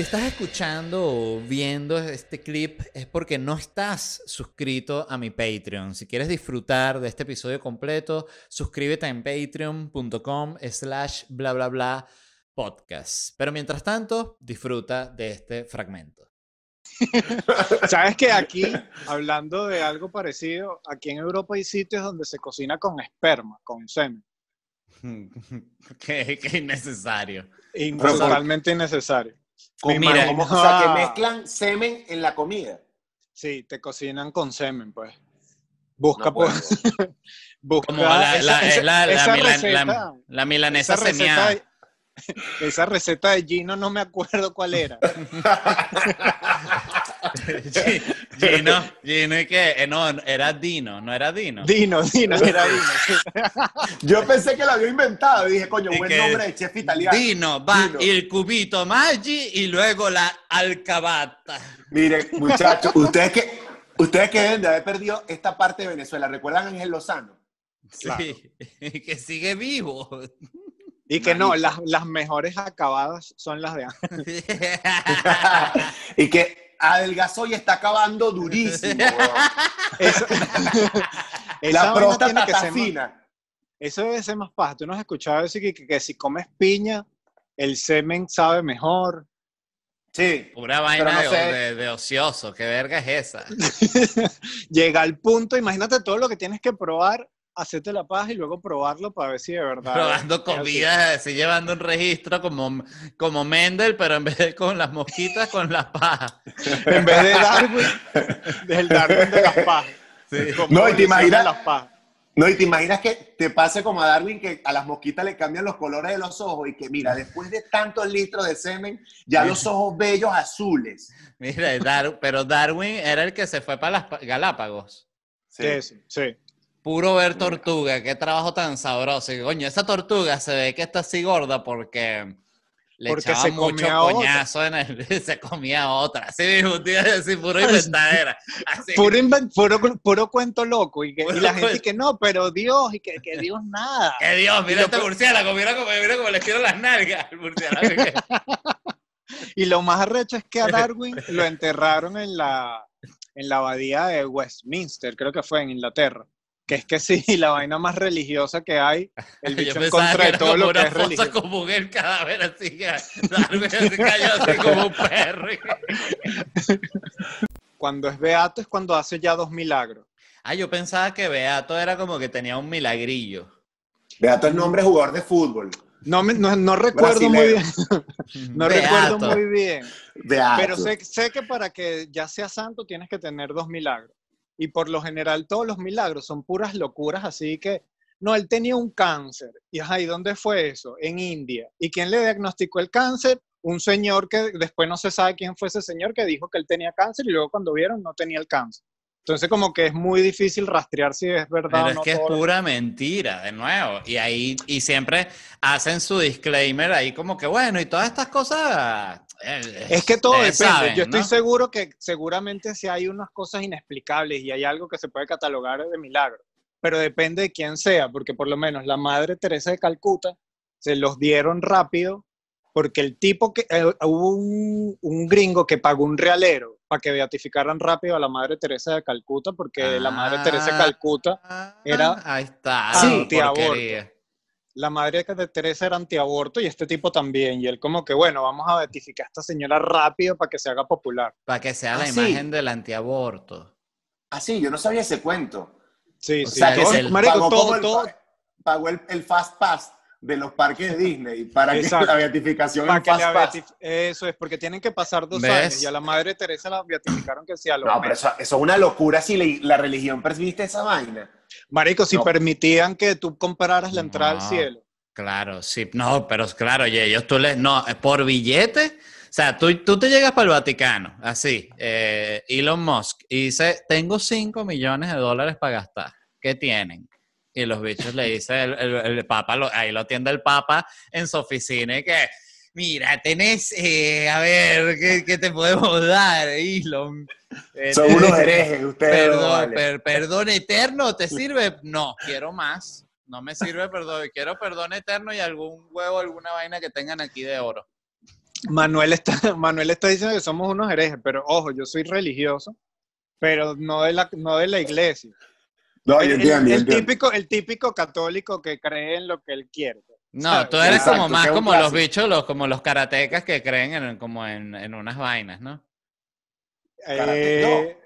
Si estás escuchando o viendo este clip es porque no estás suscrito a mi Patreon. Si quieres disfrutar de este episodio completo, suscríbete en patreon.com slash bla bla bla podcast. Pero mientras tanto, disfruta de este fragmento. Sabes que aquí, hablando de algo parecido, aquí en Europa hay sitios donde se cocina con esperma, con semen. qué, qué innecesario. Totalmente innecesario. Con Mira, mano, como- o sea, ah. que mezclan semen en la comida. Sí, te cocinan con semen, pues. Busca, No pues. Busca Como la, esa- la- esa- la- la esa milan- receta- la- la milanesa esa receta, semeada. de, esa receta de Gino no me acuerdo cuál era. Gi- Gino, Gino y que, eh, no, era Dino, no era Dino. Dino, Dino, era Dino. Yo pensé que lo había inventado y dije, coño, Y buen que- nombre de chef italiano. Dino, va Dino. el cubito Maggi y luego la alcabata. Mire, muchachos, ustedes que, ustedes que deben de haber perdido esta parte de Venezuela, ¿recuerdan a Ángel Lozano? Sí, que sigue vivo. Y que no, las, las mejores acabadas son las de Ángel. y que adelgazó y está acabando durísimo. Eso- La próstata tiene que está más- fina. Eso debe ser más paja. Tú no has escuchado decir que, que- que si comes piña, el semen sabe mejor. Sí. Pura vaina no sé. de- de ocioso, ¿qué verga es esa? Llega al punto, imagínate todo lo que tienes que probar, hacerte la paja y luego probarlo para ver si de verdad. Probando comida, así llevando un registro como, como Mendel, pero en vez de con las mosquitas, con la paja. En vez de Darwin, del Darwin de las pajas. ¿Cómo No, y te imaginas- las pajas? No, y te imaginas que te pase como a Darwin que a las mosquitas le cambian los colores de los ojos y que mira, después de tantos litros de semen, ya los ojos bellos azules. Mira, Dar- pero Darwin era el que se fue para las Pa- Galápagos. Sí, sí, sí. Puro ver tortuga, qué trabajo tan sabroso. Y, coño, esa tortuga se ve que está así gorda porque le Porque echaba se mucho comía otra. coñazo en el... se comía otra. Así mismo, tío, así puro inventadera. Así. Puro, puro, puro cuento loco. Y, que- la gente cuento. que no, pero Dios, y que, que Dios nada. ¡Qué Dios! Mira Y lo este peor- murciélago, mira como, mira como le quiero las nalgas al murciélago. Y lo más arrecho es que a Darwin lo enterraron en la, en la abadía de Westminster, creo que fue en Inglaterra. Que es que sí, la vaina más religiosa que hay, el bicho en pensaba contra que de todo como lo que es religioso. común el cadáver, así así como un perro. Cuando es beato es cuando hace ya dos milagros. Ah, yo pensaba que Beato era como que tenía un milagrillo. Beato es nombre de jugador de fútbol. No, me- no, no recuerdo muy bien, no Beato. recuerdo muy bien. Beato. Pero sé, sé que para que ya sea santo tienes que tener dos milagros. Y por lo general todos los milagros son puras locuras, así que, no, él tenía un cáncer. Y ajá, ¿y dónde fue eso? En India. ¿Y quién le diagnosticó el cáncer? Un señor que después no se sabe quién fue ese señor que dijo que él tenía cáncer y luego cuando vieron no tenía el cáncer. Entonces como que es muy difícil rastrear si es verdad Pero o es no. que es todo lo- pura mentira, de nuevo. Y ahí, y siempre hacen su disclaimer ahí como que, bueno, y todas estas cosas... eh, Es que todo depende. saben, Yo estoy ¿no? seguro que seguramente si hay unas cosas inexplicables y hay algo que se puede catalogar de milagro, pero depende de quién sea, porque por lo menos la Madre Teresa de Calcuta se los dieron rápido porque el tipo que eh, hubo un, un gringo que pagó un realero para que beatificaran rápido a la Madre Teresa de Calcuta porque la Madre Teresa de Ah, Calcuta era Ahí está. Sí, antiaborto. la madre de Teresa era antiaborto y este tipo también. Y él como que, bueno, vamos a beatificar a esta señora rápido para que se haga popular. Para que sea la Ah, sí. imagen del antiaborto. Ah, sí, yo no sabía ese cuento. Sí, O sí. sea, que todo- se marico, pagó, todo- el, pagó el, el Fast Pass de los parques de Disney para que la beatificación para en que le Fast Pass. beatif- Eso es, porque tienen que pasar dos ¿Ves? años. Y a la madre Teresa la beatificaron que sí a los No, pero eso, eso es una locura si la, la religión permite esa vaina. Marico, si No. permitían que tú compraras la entrada al cielo. Claro, sí, no, pero claro, oye, ellos tú les, no, por billete, o sea, tú, tú te llegas para el Vaticano, así, eh, Elon Musk, y dice, tengo 5 millones de dólares para gastar, ¿qué tienen? Y los bichos le dice el, el- el Papa, lo- ahí lo atiende el Papa en su oficina y que, mira, tenés, eh, a ver, ¿qué, qué te podemos dar? Eh, Son unos herejes ustedes. Perdón, vale. per- perdón eterno, ¿te sirve? No, quiero más. No me sirve perdón. Quiero perdón eterno y algún huevo, alguna vaina que tengan aquí de oro. Manuel está, Manuel está diciendo que somos unos herejes, pero ojo, yo soy religioso, pero no de la, no de la iglesia. No, el, entiendo, el- yo el entiendo. típico, el típico católico que cree en lo que él quiere. No, ¿Sabes? tú eres Exacto, como más como los bichos, los, como los karatecas que creen en, como en, en unas vainas, ¿no? Eh, no.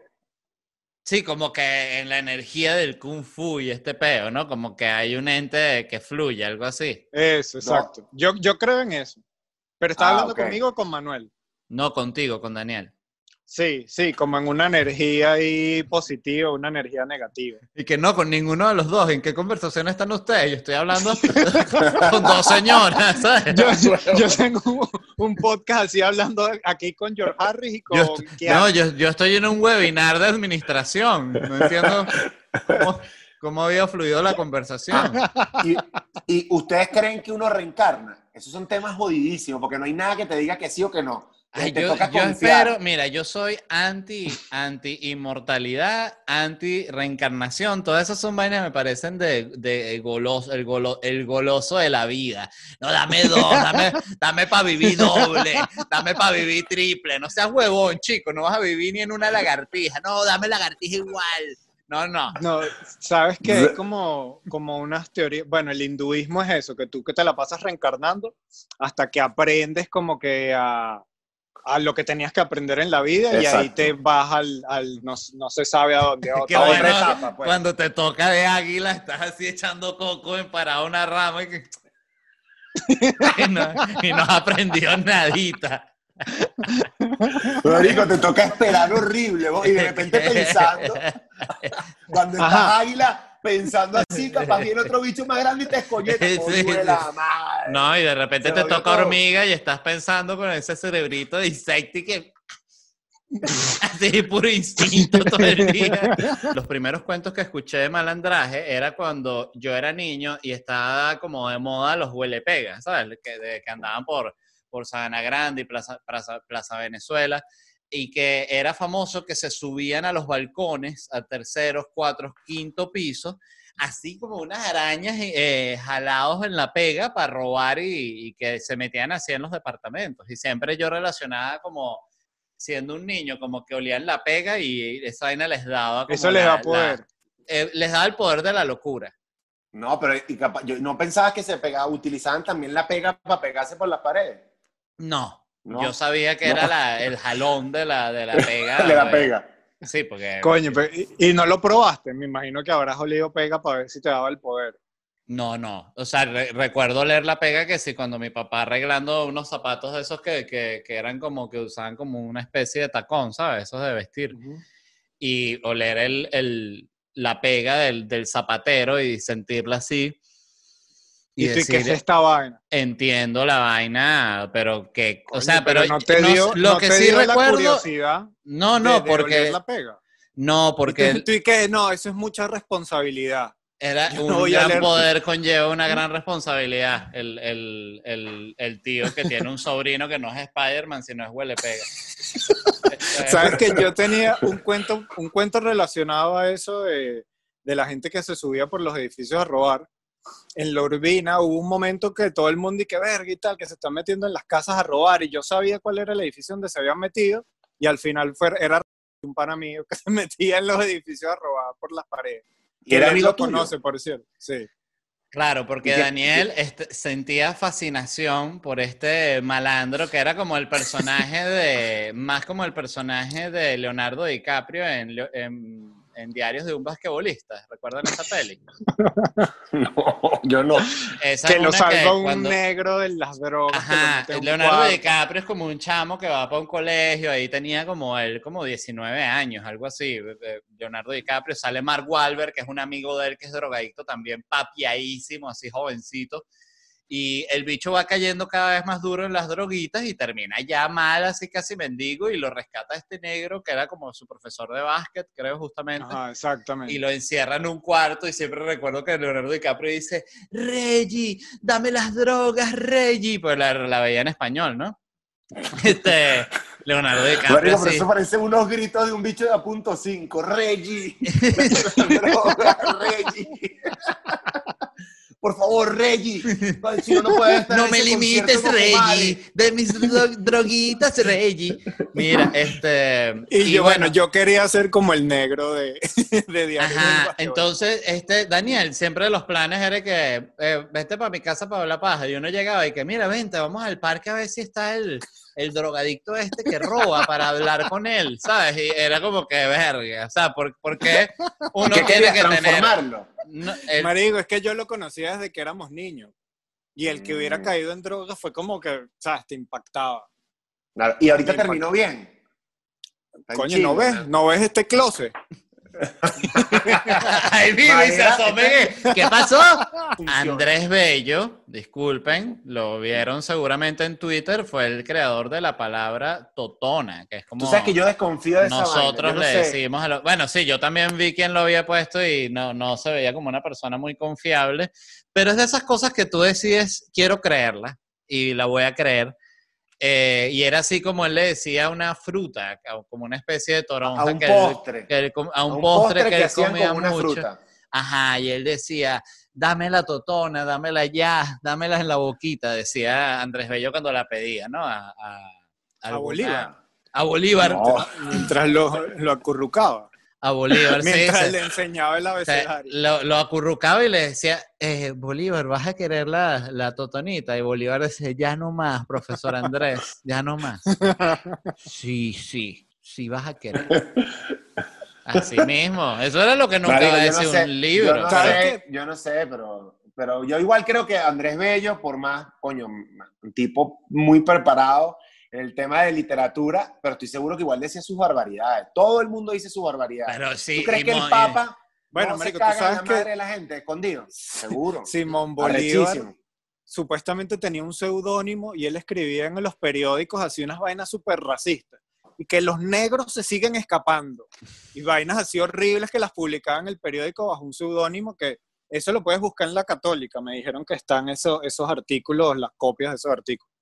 Sí, como que en la energía del kung fu y este peo, ¿no? Como que hay un ente que fluye, algo así. Eso, exacto. Yo, yo creo en eso. Pero estaba Ah, hablando conmigo o con Manuel. No contigo, con Daniel. Sí, sí, como en una energía ahí positiva, una energía negativa. Y que no, con ninguno de los dos. ¿En qué conversación están ustedes? Yo estoy hablando con dos señoras, ¿sabes? Yo, yo- tengo un, un podcast así hablando aquí con George Harris y con Yo, no, yo, yo estoy en un webinar de administración. No entiendo cómo, cómo había fluido la conversación. Y, y ustedes creen que uno reencarna. Esos son temas jodidísimos, porque no hay nada que te diga que sí o que no. Ay, te yo, toca yo espero, mira, yo soy anti, anti inmortalidad, anti reencarnación. Todas esas son vainas que me parecen de, de goloso, el, golo- el goloso de la vida. No, dame dos, dame, dame para vivir doble, dame para vivir triple. No seas huevón, chico, no vas a vivir ni en una lagartija. No, dame lagartija igual. No, no. No, sabes que hay como, como unas teorías, bueno, el hinduismo es eso, que tú que te la pasas reencarnando hasta que aprendes como que a, a lo que tenías que aprender en la vida y ahí te vas al, al no, no se sabe a dónde. a Qué otra- bueno, etapa, pues. Cuando te toca de águila, estás así echando coco en parado a una rama y, que- y no, y no aprendió nadita. Marico, te toca esperar horrible, vos, y de repente pensando, cuando estás Ajá. águila, pensando así, capaz viene otro bicho más grande y te escoñeta. Sí. la madre. No, y de repente te toca todo. hormiga y estás pensando con ese cerebrito de insecto y que... Así, puro instinto todo el día. Los primeros cuentos que escuché de malandraje era cuando yo era niño y estaba como de moda los huelepegas, ¿sabes? Que, de- que andaban por, por Sabana Grande y Plaza, Plaza, Plaza Venezuela y que era famoso que se subían a los balcones, a terceros, cuatro, quinto piso, así como unas arañas eh, jalados en la pega para robar y, y que se metían así en los departamentos. Y siempre yo relacionaba como siendo un niño, como que olían la pega y esa vaina les daba como Eso les la- da la- poder. eh, les daba el poder de la locura. No, pero y capaz- yo no pensaba que se pegaba, utilizaban también la pega para pegarse por las paredes. No, No. yo sabía que No. era la- el jalón de la, de la pega. de la eh, pega. Sí, porque... Coño, pero- y, y no lo probaste. Me imagino que habrás olido pega para ver si te daba el poder. No, no. O sea, re- recuerdo leer la pega que sí, cuando mi papá arreglando unos zapatos de esos que, que, que eran como que usaban como una especie de tacón, ¿sabes? Esos de vestir. Y oler el, el, la pega del, del zapatero y sentirla así. Y, Y, ¿y qué es decir, esta vaina? entiendo la vaina, pero que, o sea, pero, no te no- dio, lo no que te sí dio la recuerdo, curiosidad no, no, de porque, oler la pega. no, porque Y tú, tú y que no, eso es mucha responsabilidad. Era Yo un no gran leer- poder conlleva una gran responsabilidad. El, el, el, el tío que tiene un sobrino que no es Spider-Man, sino es huele pega. Sabes que yo tenía un cuento, un cuento relacionado a eso de, de la gente que se subía por los edificios a robar. En la Urbina hubo un momento que todo el mundo y que verga y tal, que se están metiendo en las casas a robar y yo sabía cuál era el edificio donde se habían metido y al final fue, era un pana mío que se metía en los edificios a robar por las paredes. Y era Él amigo lo tuyo. conoce, por cierto. Sí. Claro, porque ¿Y qué- Daniel este, sentía fascinación por este malandro que era como el personaje de, más como el personaje de Leonardo DiCaprio en, en en Diarios de un basquetbolista. ¿Recuerdan esa peli? No, yo no. Esa que lo salva un cuando- negro de las drogas. que Ajá, un Leonardo. DiCaprio es como un chamo que va para un colegio, ahí tenía como él, como 19 años, algo así. eh, Leonardo DiCaprio, sale Mark Wahlberg, que es un amigo de él que es drogadicto también, papiadísimo, así jovencito. Y el bicho va cayendo cada vez más duro en las droguitas y termina ya mal, así casi mendigo, y lo rescata este negro que era como su profesor de básquet, creo justamente Ajá, exactamente. y lo encierra en un cuarto y siempre recuerdo que Leonardo DiCaprio dice, Reggie, dame las drogas, Reggie, pues la, la veía en español, ¿no? Este, Leonardo DiCaprio Marico, pero así, eso parece unos gritos de un bicho de a punto 5. Reggie. Droga, Reggie. Por favor, Reggie. Si no, no puedes estar no en me limites, concierto con tu madre". Reggie, de mis dro- droguitas, Reggie. Mira, este... Y, yo, bueno, yo quería ser como el negro de, de Diario Ajá, entonces, este, Daniel, siempre los planes era que eh, vete para mi casa para la paja. Y uno llegaba y que, mira, vente, vamos al parque a ver si está el, el drogadicto este que roba para hablar con él, ¿sabes? Y era como que verga. O sea, ¿por, por qué uno ¿Qué tiene que tener. No, el- Marico, es que yo lo conocía desde que éramos niños. Y el que hubiera Mm. caído en drogas fue como que, o sea, te impactaba. Claro, Y ahorita terminó bien. Coño, ¿no ves? ¿No ves este closet? Ahí vive y se que- ¿Qué pasó? Funciona. Andrés Bello, disculpen, lo vieron seguramente en Twitter, fue el creador de la palabra totona, que es como... Tú sabes que yo desconfío de esa vaina, Nosotros yo no le sé. decimos a. Bueno, sí, yo también vi quién lo había puesto y no, no se veía como una persona muy confiable, pero es de esas cosas que tú decides, quiero creerla y la voy a creer. Eh, y era así como él le decía a una fruta, como una especie de toronja. A un que él- postre. que él com- a un A postre, que, él comía una mucho. fruta. Ajá, y él decía, dame la totona, dámela ya, dámela en la boquita, decía Andrés Bello cuando la pedía, ¿no? A, a, Bolívar. A Bolívar. No. Mientras lo, lo acurrucaba. A Bolívar, sí. Mientras le enseñaba el o sea, abecedario. lo, lo acurrucaba y le decía, eh, Bolívar, ¿vas a querer la, la totonita? Y Bolívar decía, ya no más, profesor Andrés, ya no más. Sí, sí, sí vas a querer. Así mismo, eso era lo que nunca Marico, iba a no decir sé, un libro. Yo no, ¿Sabes sé, yo no sé, pero, pero yo igual creo que Andrés Bello, por más, coño, un tipo muy preparado en el tema de literatura, pero estoy seguro que igual decía sus barbaridades. Todo el mundo dice sus barbaridades. Pero sí, ¿Tú crees que el Papa Bueno, no marico, se tú en sabes la que- madre de la gente escondido? Seguro. Simón Bolívar Arrechísimo. supuestamente tenía un seudónimo y él escribía en los periódicos así unas vainas súper racistas. Y que los negros se siguen escapando. Y vainas así horribles que las publicaba en el periódico bajo un seudónimo que eso lo puedes buscar en la católica. Me dijeron que están esos, esos artículos, las copias de esos artículos.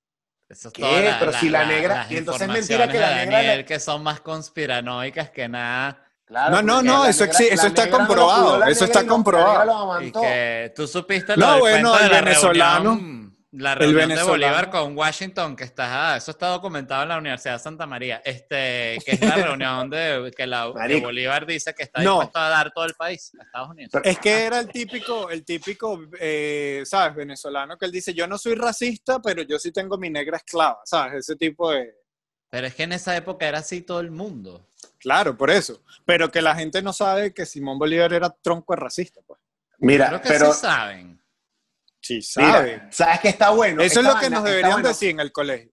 Eso es ¿Qué? toda la- Pero si la negra- y entonces es mentira que la de negra Daniel que son más conspiranoicas que nada. Claro, No, no, no, la eso negra- la eso está no comprobado, la eso está la comprobado. Y que tú supiste No, lo del bueno, de el la venezolano- reunión, la reunión de Bolívar con Washington, que está, ah, eso está documentado en la Universidad de Santa María, este, que es la reunión de que, la, que. Bolívar dice que está No. dispuesto a dar todo el país a Estados Unidos. Pero- Es que era el típico, el típico, eh, ¿sabes? Venezolano que él dice, yo no soy racista, pero yo sí tengo mi negra esclava, ¿sabes? Ese tipo de... Pero es que en esa época era así todo el mundo. Claro, por eso. Pero que la gente no sabe que Simón Bolívar era tronco de racista, pues. Mira, Creo que pero sí saben. Sí, mira, sabe. ¿sabes qué está bueno? Eso es lo que nos deberían bueno. decir en el colegio.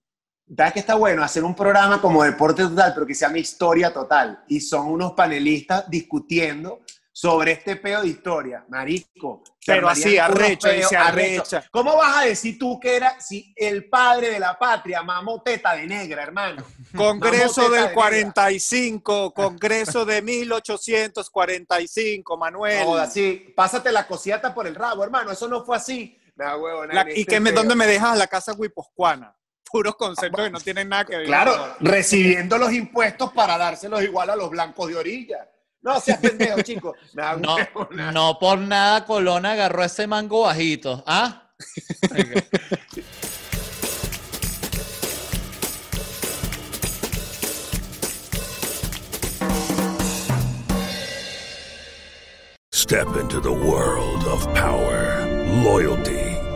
¿Sabes qué está bueno? Hacer un programa como Deporte Total, pero que se llama Historia Total. Y son unos panelistas discutiendo sobre este peo de historia. Marico. Pero así, arrecho, peos arrechos. arrecha. ¿Cómo vas a decir tú que era si el padre de la patria mamó teta de negra, hermano? Congreso del de 45, Congreso de 1845, Manuel. No, así, pásate la cosiata por el rabo, hermano. Eso no fue así. Nah, huevo, La- nene, ¿Y que me, peo. dónde me dejas la casa guipuzcoana? Puros conceptos que no tienen nada que ver. Claro, recibiendo los impuestos para dárselos igual a los blancos de orilla. No seas pendejo, chicos. Nah, No, huevo, no por nada Colón agarró ese mango bajito. ¿Ah? Step into the world of power, loyalty,